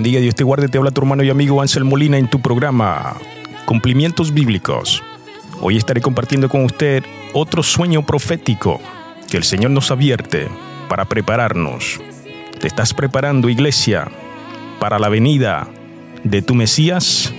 bendiga, Dios te guarde, te habla tu hermano y amigo Ansel Molina en tu programa Cumplimientos Bíblicos. Hoy estaré compartiendo con usted otro sueño profético que el Señor nos advierte para prepararnos. ¿Te estás preparando, iglesia, para la venida de tu Mesías?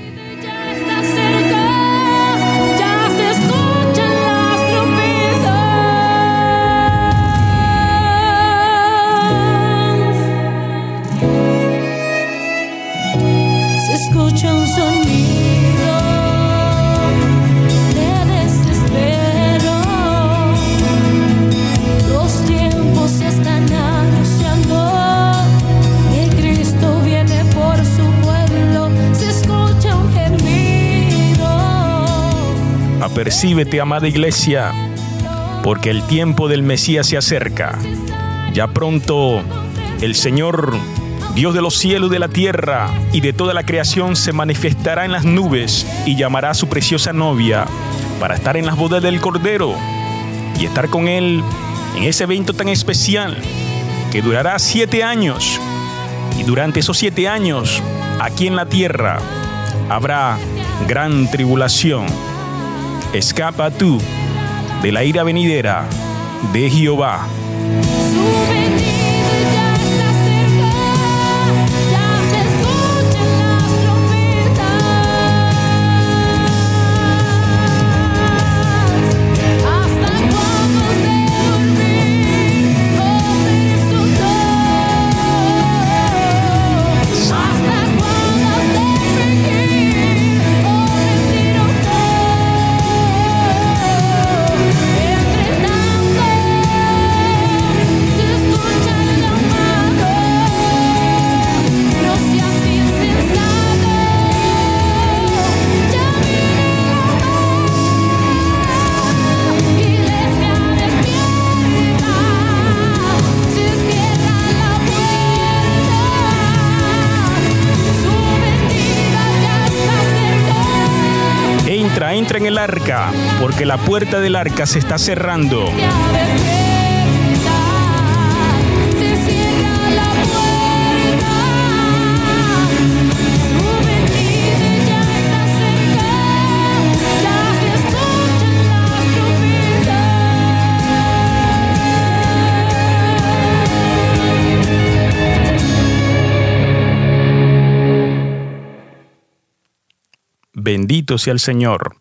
Apercíbete, amada iglesia, porque el tiempo del Mesías se acerca. Ya pronto el Señor, Dios de los cielos de la tierra y de toda la creación, se manifestará en las nubes y llamará a su preciosa novia para estar en las bodas del Cordero y estar con Él en ese evento tan especial que durará siete años. Y durante esos siete años, aquí en la tierra, habrá gran tribulación. Escapa tú de la ira venidera de Jehová. Entra, entra en el arca, porque la puerta del arca se está cerrando. Bendito sea el Señor.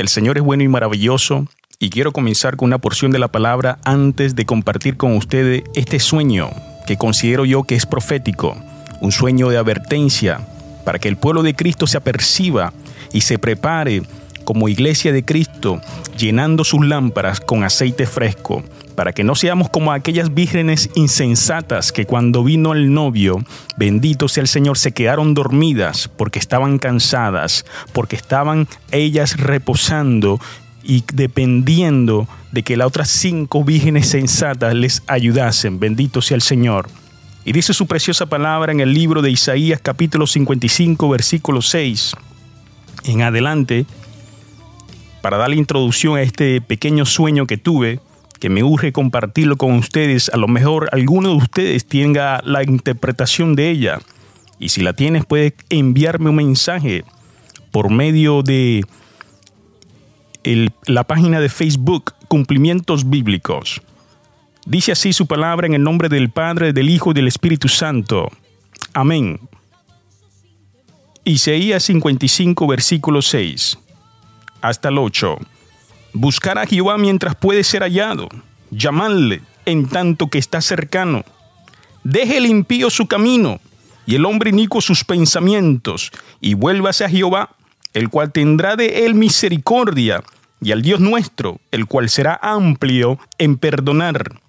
El Señor es bueno y maravilloso y quiero comenzar con una porción de la palabra antes de compartir con ustedes este sueño que considero yo que es profético, un sueño de advertencia para que el pueblo de Cristo se aperciba y se prepare como iglesia de Cristo, llenando sus lámparas con aceite fresco, para que no seamos como aquellas vírgenes insensatas que cuando vino el novio, bendito sea el Señor, se quedaron dormidas porque estaban cansadas, porque estaban ellas reposando y dependiendo de que las otras cinco vírgenes sensatas les ayudasen. Bendito sea el Señor. Y dice su preciosa palabra en el libro de Isaías capítulo 55 versículo 6 en adelante para darle introducción a este pequeño sueño que tuve, que me urge compartirlo con ustedes. A lo mejor alguno de ustedes tenga la interpretación de ella. Y si la tienes, puedes enviarme un mensaje por medio de la página de Facebook Cumplimientos Bíblicos. Dice así su palabra en el nombre del Padre, del Hijo y del Espíritu Santo. Amén. Isaías 55, versículo 6 hasta el 8. Buscar a Jehová mientras puede ser hallado, llamadle en tanto que está cercano. Deje el impío su camino y el hombre inicuo sus pensamientos, y vuélvase a Jehová, el cual tendrá de él misericordia, y al Dios nuestro, el cual será amplio en perdonar.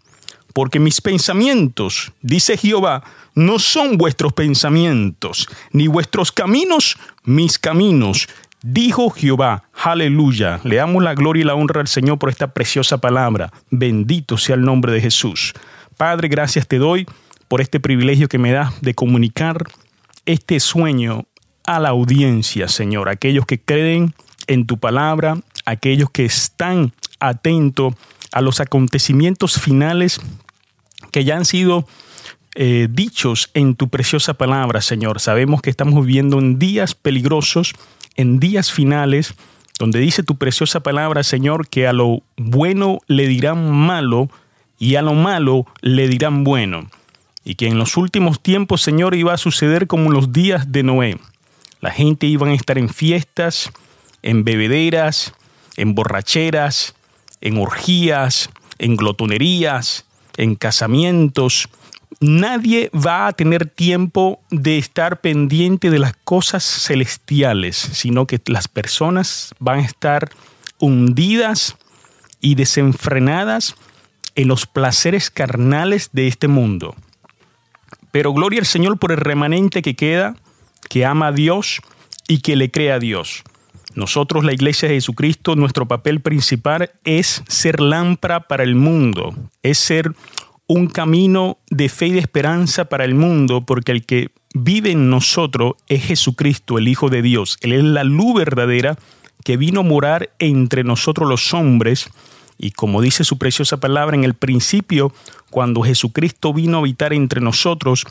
Porque mis pensamientos, dice Jehová, no son vuestros pensamientos, ni vuestros caminos mis caminos, dijo Jehová. Aleluya. Le damos la gloria y la honra al Señor por esta preciosa palabra. Bendito sea el nombre de Jesús. Padre, gracias te doy por este privilegio que me das de comunicar este sueño a la audiencia, Señor, aquellos que creen en tu palabra, aquellos que están atentos a los acontecimientos finales que ya han sido eh, dichos en tu preciosa palabra, Señor. Sabemos que estamos viviendo en días peligrosos, en días finales, donde dice tu preciosa palabra, Señor, que a lo bueno le dirán malo y a lo malo le dirán bueno. Y que en los últimos tiempos, Señor, iba a suceder como en los días de Noé. La gente iba a estar en fiestas, en bebederas, en borracheras, en orgías, en glotonerías, en casamientos. Nadie va a tener tiempo de estar pendiente de las cosas celestiales, sino que las personas van a estar hundidas y desenfrenadas en los placeres carnales de este mundo. Pero gloria al Señor por el remanente que queda, que ama a Dios y que le cree a Dios. Nosotros, la Iglesia de Jesucristo, nuestro papel principal es ser lámpara para el mundo, es ser un camino de fe y de esperanza para el mundo, porque el que vive en nosotros es Jesucristo, el Hijo de Dios. Él es la luz verdadera que vino a morar entre nosotros los hombres. Y como dice su preciosa palabra en el principio, cuando Jesucristo vino a habitar entre nosotros,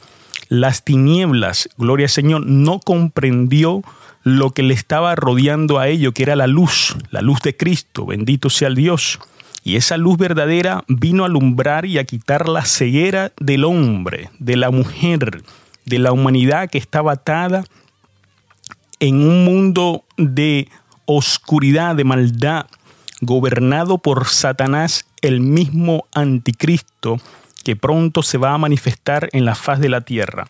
las tinieblas, gloria al Señor, no comprendió lo que le estaba rodeando a ello, que era la luz, la luz de Cristo, bendito sea el Dios. Y esa luz verdadera vino a alumbrar y a quitar la ceguera del hombre, de la mujer, de la humanidad que estaba atada en un mundo de oscuridad, de maldad, gobernado por Satanás, el mismo anticristo, que pronto se va a manifestar en la faz de la tierra.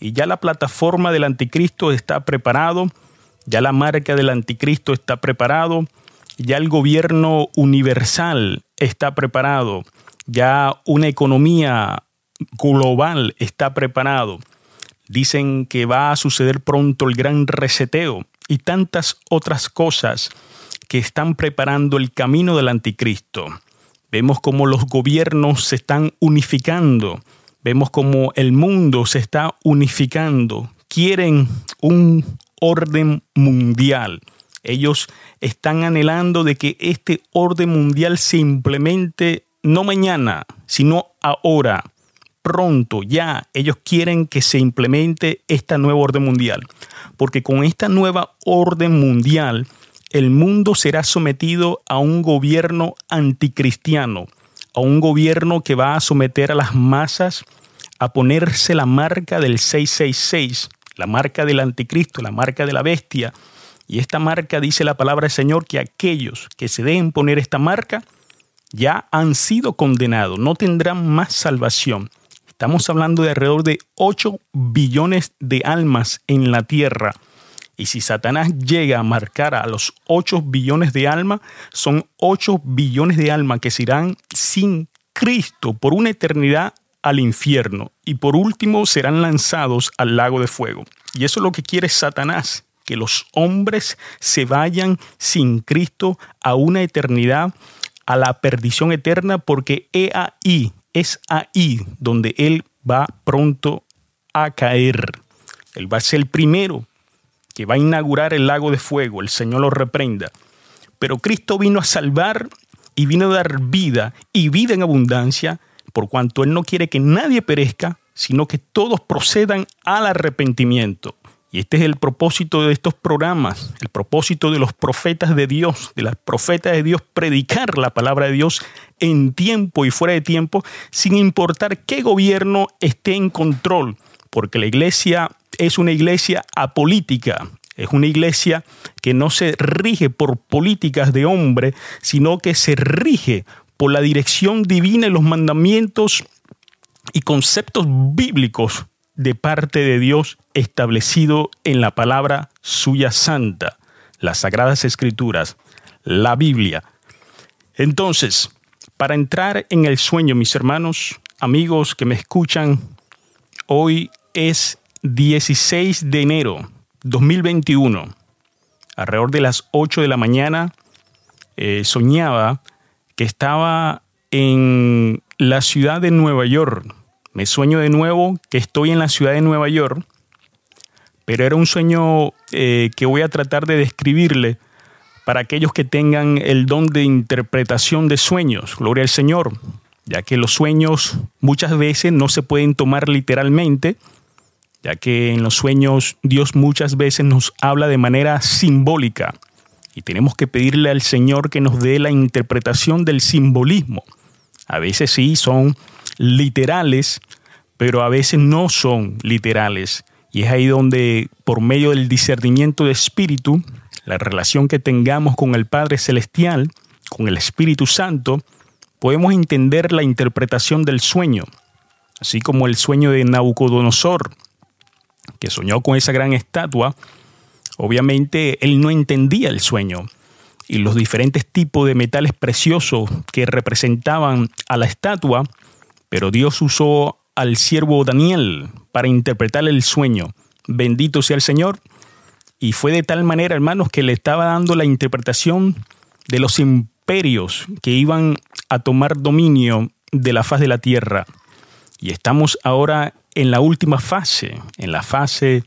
Y ya la plataforma del anticristo está preparado, ya la marca del anticristo está preparado, ya el gobierno universal está preparado, ya una economía global está preparado. Dicen que va a suceder pronto el gran reseteo y tantas otras cosas que están preparando el camino del anticristo. Vemos cómo los gobiernos se están unificando, vemos cómo el mundo se está unificando, quieren un orden mundial. Ellos están anhelando de que este orden mundial se implemente no mañana, sino ahora, pronto, ya. Ellos quieren que se implemente esta nueva orden mundial. Porque con esta nueva orden mundial, el mundo será sometido a un gobierno anticristiano, a un gobierno que va a someter a las masas a ponerse la marca del 666, la marca del anticristo, la marca de la bestia. Y esta marca dice la palabra del Señor que aquellos que se deben poner esta marca ya han sido condenados, no tendrán más salvación. Estamos hablando de alrededor de 8 billones de almas en la tierra y si Satanás llega a marcar a los 8 billones de almas, son 8 billones de almas que se irán sin Cristo por una eternidad al infierno y por último serán lanzados al lago de fuego. Y eso es lo que quiere Satanás, que los hombres se vayan sin Cristo a una eternidad, a la perdición eterna, porque he ahí, es ahí donde Él va pronto a caer. Él va a ser el primero que va a inaugurar el lago de fuego, el Señor lo reprenda. Pero Cristo vino a salvar y vino a dar vida y vida en abundancia, por cuanto Él no quiere que nadie perezca, sino que todos procedan al arrepentimiento. Y este es el propósito de estos programas, el propósito de los profetas de Dios, de las profetas de Dios, predicar la palabra de Dios en tiempo y fuera de tiempo, sin importar qué gobierno esté en control, porque la iglesia es una iglesia apolítica, es una iglesia que no se rige por políticas de hombre, sino que se rige por la dirección divina y los mandamientos y conceptos bíblicos de parte de Dios establecido en la palabra suya santa, las sagradas escrituras, la Biblia. Entonces, para entrar en el sueño, mis hermanos, amigos que me escuchan, hoy es 16 de enero 2021, alrededor de las 8 de la mañana, eh, soñaba que estaba en la ciudad de Nueva York. Me sueño de nuevo que estoy en la ciudad de Nueva York, pero era un sueño eh, que voy a tratar de describirle para aquellos que tengan el don de interpretación de sueños. Gloria al Señor. ya que los sueños muchas veces no se pueden tomar literalmente, ya que en los sueños Dios muchas veces nos habla de manera simbólica y tenemos que pedirle al Señor que nos dé la interpretación del simbolismo. A veces sí son literales, pero a veces no son literales. Y es ahí donde, por medio del discernimiento de espíritu, la relación que tengamos con el Padre Celestial, con el Espíritu Santo, podemos entender la interpretación del sueño, así como el sueño de Nabucodonosor, que soñó con esa gran estatua, obviamente él no entendía el sueño y los diferentes tipos de metales preciosos que representaban a la estatua, pero Dios usó al siervo Daniel para interpretar el sueño. Bendito sea el Señor. Y fue de tal manera, hermanos, que le estaba dando la interpretación de los imperios que iban a tomar dominio de la faz de la tierra. Y estamos ahora en la última fase, en la fase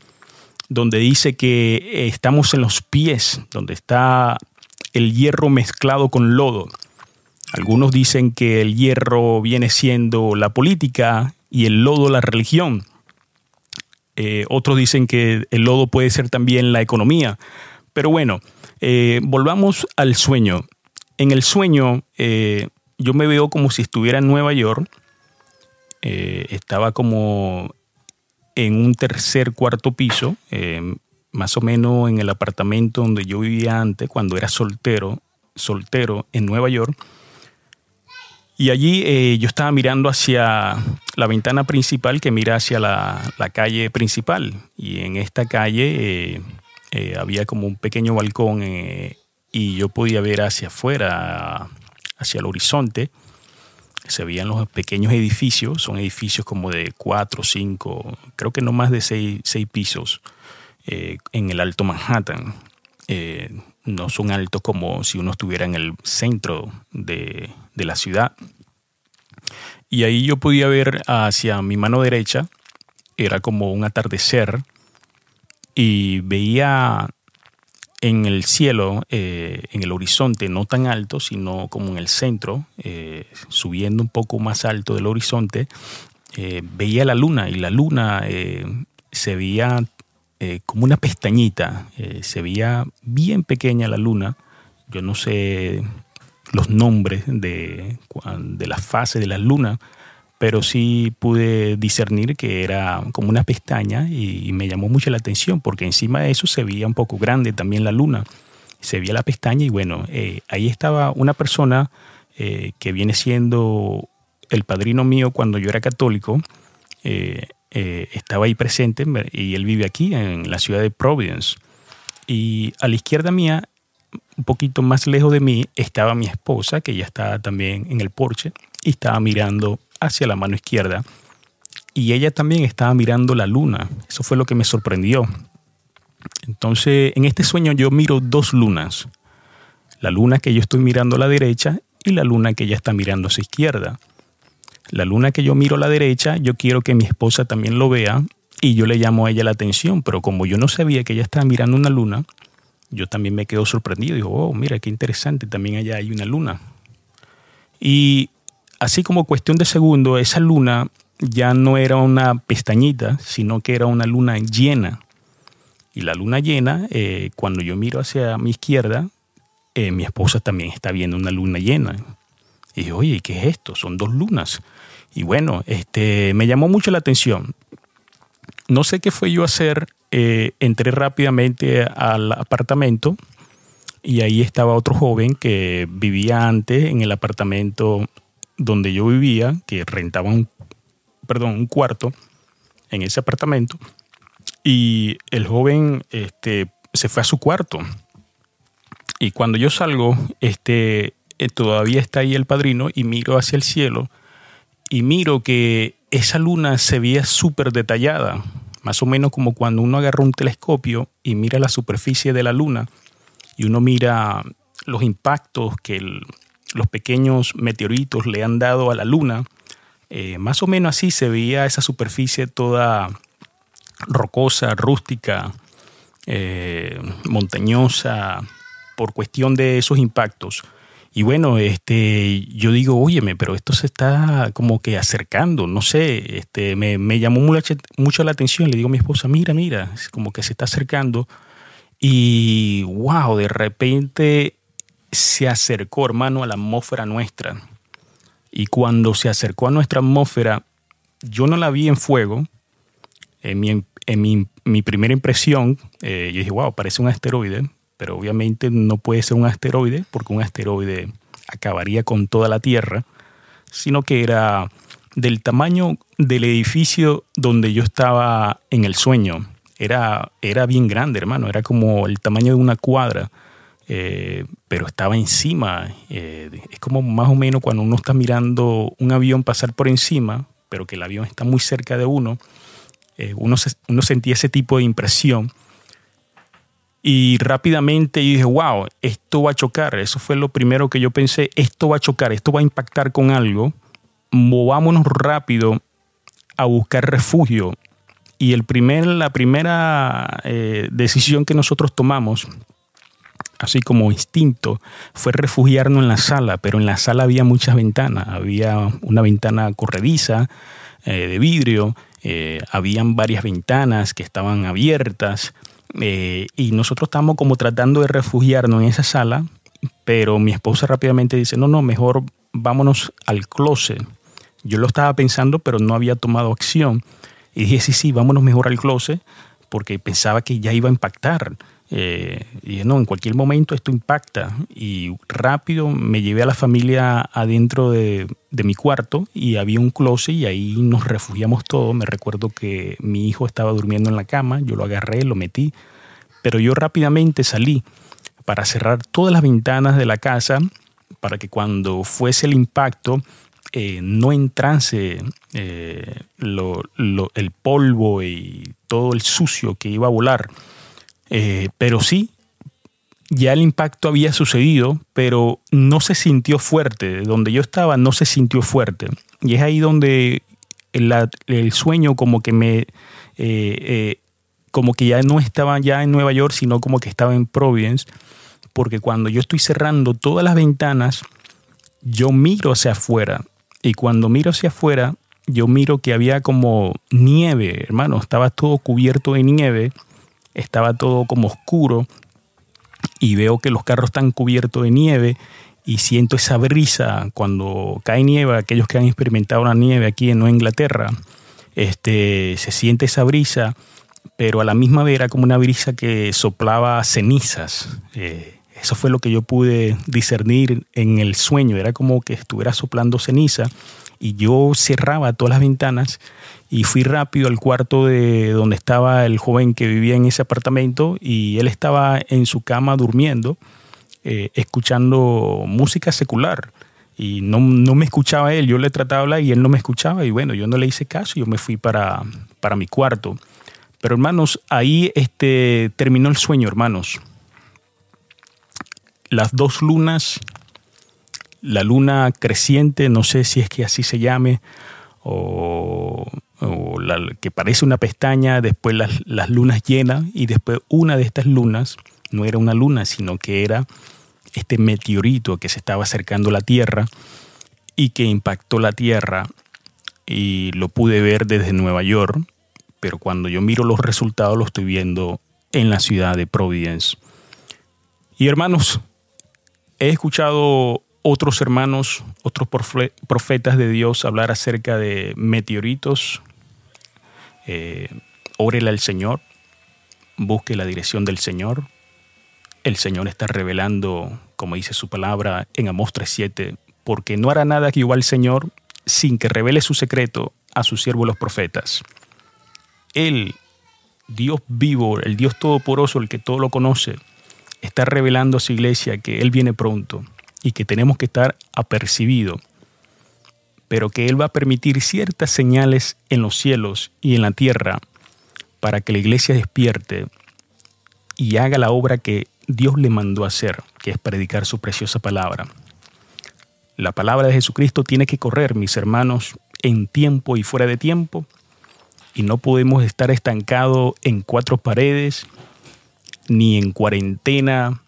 donde dice que estamos en los pies, donde está el hierro mezclado con lodo. Algunos dicen que el hierro viene siendo la política y el lodo la religión. Eh, otros dicen que el lodo puede ser también la economía. Pero bueno, eh, volvamos al sueño. En el sueño eh, yo me veo como si estuviera en Nueva York. estaba como en un tercer, cuarto piso, más o menos en el apartamento donde yo vivía antes, cuando era soltero, soltero en Nueva York. Y allí eh, yo estaba mirando hacia la ventana principal que mira hacia la, calle principal. Y en esta calle eh, eh, había como un pequeño balcón y yo podía ver hacia afuera, hacia el horizonte. Se veían los pequeños edificios, son edificios como de cuatro, cinco, creo que no más de seis, pisos en el Alto Manhattan. No son altos como si uno estuviera en el centro de, de la ciudad. Y ahí yo podía ver hacia mi mano derecha, era como un atardecer, y veía en el cielo, eh, en el horizonte, no tan alto, sino como en el centro, eh, subiendo un poco más alto del horizonte, eh, veía la luna y la luna se veía como una pestañita, se veía bien pequeña la luna. Yo no sé los nombres de, de las fases de la luna, pero sí pude discernir que era como una pestaña y, me llamó mucho la atención porque encima de eso se veía un poco grande también la luna. Se veía la pestaña y bueno, eh, ahí estaba una persona eh, que viene siendo el padrino mío cuando yo era católico. Eh, estaba ahí presente y él vive aquí en la ciudad de Providence. Y a la izquierda mía un poquito más lejos de mí estaba mi esposa, que ya estaba también en el porche, y estaba mirando hacia la mano izquierda. Y ella también estaba mirando la luna. Eso fue lo que me sorprendió. Entonces, en este sueño yo miro dos lunas. La luna que yo estoy mirando a la derecha y la luna que ella está mirando a su izquierda. La luna que yo miro a la derecha, yo quiero que mi esposa también lo vea y yo le llamo a ella la atención, pero como yo no sabía que ella estaba mirando una luna, yo también me quedo sorprendido. Digo, oh, mira, qué interesante, también allá hay una luna. Y así como cuestión de segundo, esa luna ya no era una pestañita, sino que era una luna llena. Y la luna llena, eh, cuando yo miro hacia mi izquierda, eh, mi esposa también está viendo una luna llena. Y dije, oye, ¿qué es esto? Son dos lunas. Y bueno, este, me llamó mucho la atención. No sé qué fue yo a hacer eh, entré rápidamente al apartamento y ahí estaba otro joven que vivía antes en el apartamento donde yo vivía, que rentaba un, perdón, un cuarto en ese apartamento. Y el joven este, se fue a su cuarto. Y cuando yo salgo, este, eh, todavía está ahí el padrino y miro hacia el cielo y miro que esa luna se veía súper detallada más o menos como cuando uno agarra un telescopio y mira la superficie de la luna y uno mira los impactos que los pequeños meteoritos le han dado a la luna, eh, más o menos así se veía esa superficie toda rocosa, rústica, eh, montañosa, por cuestión de esos impactos. Y bueno, este, yo digo, óyeme, pero esto se está como que acercando, no sé, este, me, llamó mucho, mucho la atención. Le digo a mi esposa, mira, mira, es como que se está acercando. Y wow, de repente se acercó, hermano, a la atmósfera nuestra. Y cuando se acercó a nuestra atmósfera, yo no la vi en fuego. En mi, en mi, mi primera impresión, eh, yo dije, wow, parece un asteroide, pero obviamente no puede ser un asteroide porque un asteroide acabaría con toda la Tierra, sino que era del tamaño del edificio donde yo estaba en el sueño. Era, era bien grande, hermano, era como el tamaño de una cuadra. Eh, pero estaba encima. Eh, es como más o menos cuando uno está mirando un avión pasar por encima, pero que el avión está muy cerca de uno, eh, uno, uno sentía ese tipo de impresión. Y rápidamente dije, wow, esto va a chocar. Eso fue lo primero que yo pensé, esto va a chocar, esto va a impactar con algo. Movámonos rápido a buscar refugio. Y el primer, la primera decisión que nosotros tomamos así como instinto, fue refugiarnos en la sala, pero en la sala había muchas ventanas, había una ventana corrediza eh, de vidrio, eh, habían varias ventanas que estaban abiertas eh, y nosotros estábamos como tratando de refugiarnos en esa sala, pero mi esposa rápidamente dice, no, no, mejor vámonos al closet. Yo lo estaba pensando, pero no había tomado acción. Y dije, sí, sí, vámonos mejor al closet, porque pensaba que ya iba a impactar. Eh, y no, en cualquier momento esto impacta. Y rápido me llevé a la familia adentro de, mi cuarto y había un closet y ahí nos refugiamos todos. Me recuerdo que mi hijo estaba durmiendo en la cama, yo lo agarré, lo metí, pero yo rápidamente salí para cerrar todas las ventanas de la casa para que cuando fuese el impacto eh, no entrase eh, el polvo y todo el sucio que iba a volar. Eh, pero sí, ya el impacto había sucedido, pero no se sintió fuerte. Donde yo estaba no se sintió fuerte. Y es ahí donde el, sueño como que me... Eh, eh, como que ya no estaba ya en Nueva York, sino como que estaba en Providence, porque cuando yo estoy cerrando todas las ventanas, yo miro hacia afuera, y cuando miro hacia afuera, yo miro que había como nieve, hermano, estaba todo cubierto de nieve, estaba todo como oscuro y veo que los carros están cubiertos de nieve y siento esa brisa cuando cae nieve, aquellos que han experimentado la nieve aquí en Nueva Inglaterra, este, se siente esa brisa, pero a la misma vez era como una brisa que soplaba cenizas. Eh, eso fue lo que yo pude discernir en el sueño, era como que estuviera soplando ceniza y yo cerraba todas las ventanas y fui rápido al cuarto de donde estaba el joven que vivía en ese apartamento y él estaba en su cama durmiendo, eh, escuchando música secular. Y no, no, me escuchaba él, yo le trataba y él no me escuchaba y bueno, yo no le hice caso, yo me fui para, para mi cuarto. Pero hermanos, ahí este, terminó el sueño, hermanos. Las dos lunas, la luna creciente, no sé si es que así se llame, o o la, que parece una pestaña, después las, las, lunas llenas y después una de estas lunas no era una luna, sino que era este meteorito que se estaba acercando a la Tierra y que impactó la Tierra y lo pude ver desde Nueva York, pero cuando yo miro los resultados lo estoy viendo en la ciudad de Providence. Y hermanos, he escuchado otros hermanos, otros profetas de Dios hablar acerca de meteoritos eh, al Señor, busque la dirección del Señor. El Señor está revelando, como dice su palabra en Amós 3.7, porque no hará nada que igual Señor sin que revele su secreto a sus siervos los profetas. Él, Dios vivo, el Dios todopoderoso, el que todo lo conoce, está revelando a su iglesia que Él viene pronto y que tenemos que estar apercibidos pero que Él va a permitir ciertas señales en los cielos y en la tierra para que la iglesia despierte y haga la obra que Dios le mandó hacer, que es predicar su preciosa palabra. La palabra de Jesucristo tiene que correr, mis hermanos, en tiempo y fuera de tiempo, y no podemos estar estancados en cuatro paredes, ni en cuarentena,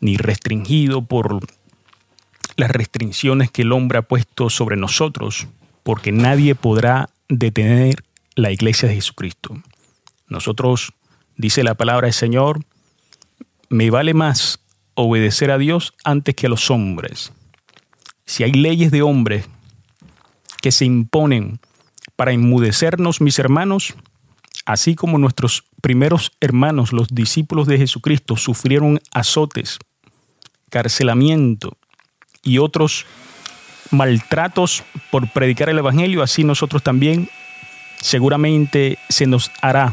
ni restringido por las restricciones que el hombre ha puesto sobre nosotros, porque nadie podrá detener la iglesia de Jesucristo. Nosotros, dice la palabra del Señor, me vale más obedecer a Dios antes que a los hombres. Si hay leyes de hombres que se imponen para enmudecernos, mis hermanos, así como nuestros primeros hermanos, los discípulos de Jesucristo, sufrieron azotes, carcelamiento y otros maltratos por predicar el Evangelio, así nosotros también seguramente se nos hará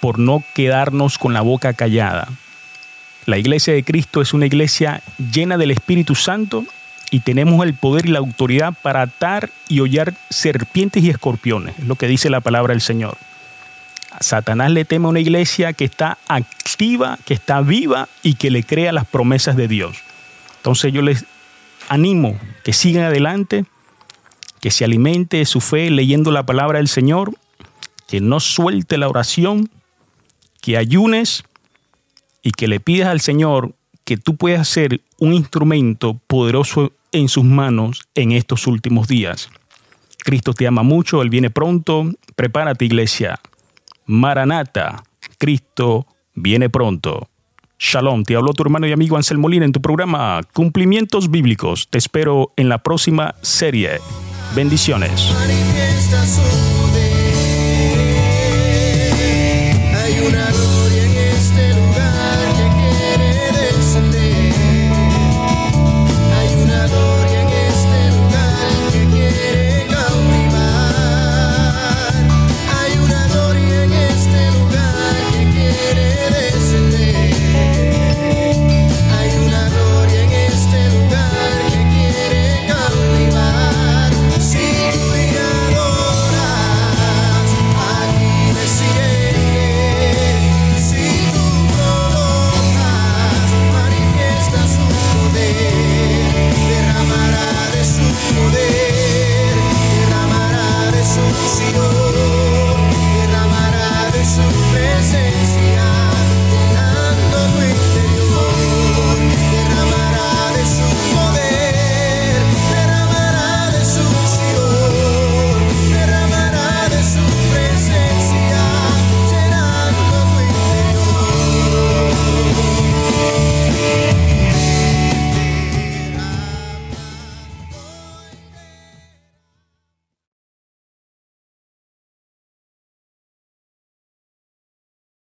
por no quedarnos con la boca callada. La iglesia de Cristo es una iglesia llena del Espíritu Santo y tenemos el poder y la autoridad para atar y hollar serpientes y escorpiones, es lo que dice la palabra del Señor. Satanás le teme a una iglesia que está activa, que está viva y que le crea las promesas de Dios. Entonces yo les animo que sigan adelante, que se alimente de su fe leyendo la palabra del Señor, que no suelte la oración, que ayunes y que le pidas al Señor que tú puedas ser un instrumento poderoso en sus manos en estos últimos días. Cristo te ama mucho, Él viene pronto. Prepárate, iglesia. Maranata, Cristo viene pronto. Shalom, te habló tu hermano y amigo Ansel Molina en tu programa Cumplimientos Bíblicos. Te espero en la próxima serie. Bendiciones.